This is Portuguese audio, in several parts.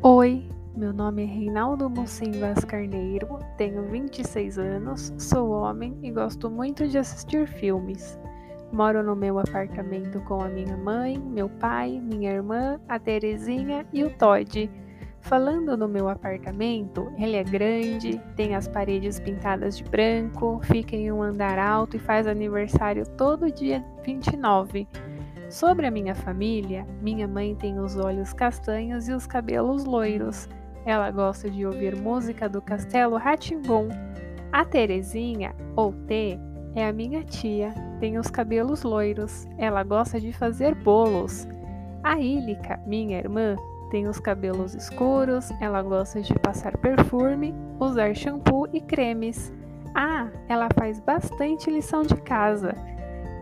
Oi, meu nome é Reinaldo Mocim Vaz Carneiro, tenho 26 anos, sou homem e gosto muito de assistir filmes. Moro no meu apartamento com a minha mãe, meu pai, minha irmã, a Terezinha e o Todd. Falando no meu apartamento, ele é grande, tem as paredes pintadas de branco, fica em um andar alto e faz aniversário todo dia 29. Sobre a minha família, minha mãe tem os olhos castanhos e os cabelos loiros. Ela gosta de ouvir música do Castelo Ratimbum. A Terezinha, ou T, é a minha tia, tem os cabelos loiros. Ela gosta de fazer bolos. A Ílica, minha irmã, tem os cabelos escuros, ela gosta de passar perfume, usar shampoo e cremes. Ah, ela faz bastante lição de casa.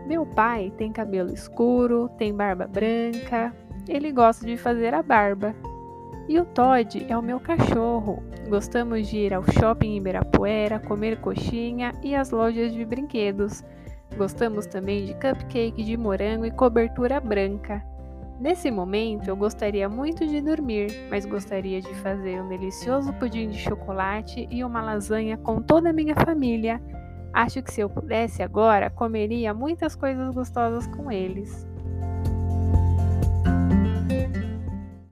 Meu pai tem cabelo escuro, tem barba branca, ele gosta de fazer a barba. E o Todd é o meu cachorro. Gostamos de ir ao shopping em Ibirapuera, comer coxinha e as lojas de brinquedos. Gostamos também de cupcake de morango e cobertura branca. Nesse momento, eu gostaria muito de dormir, mas gostaria de fazer um delicioso pudim de chocolate e uma lasanha com toda a minha família. Acho que se eu pudesse agora, comeria muitas coisas gostosas com eles.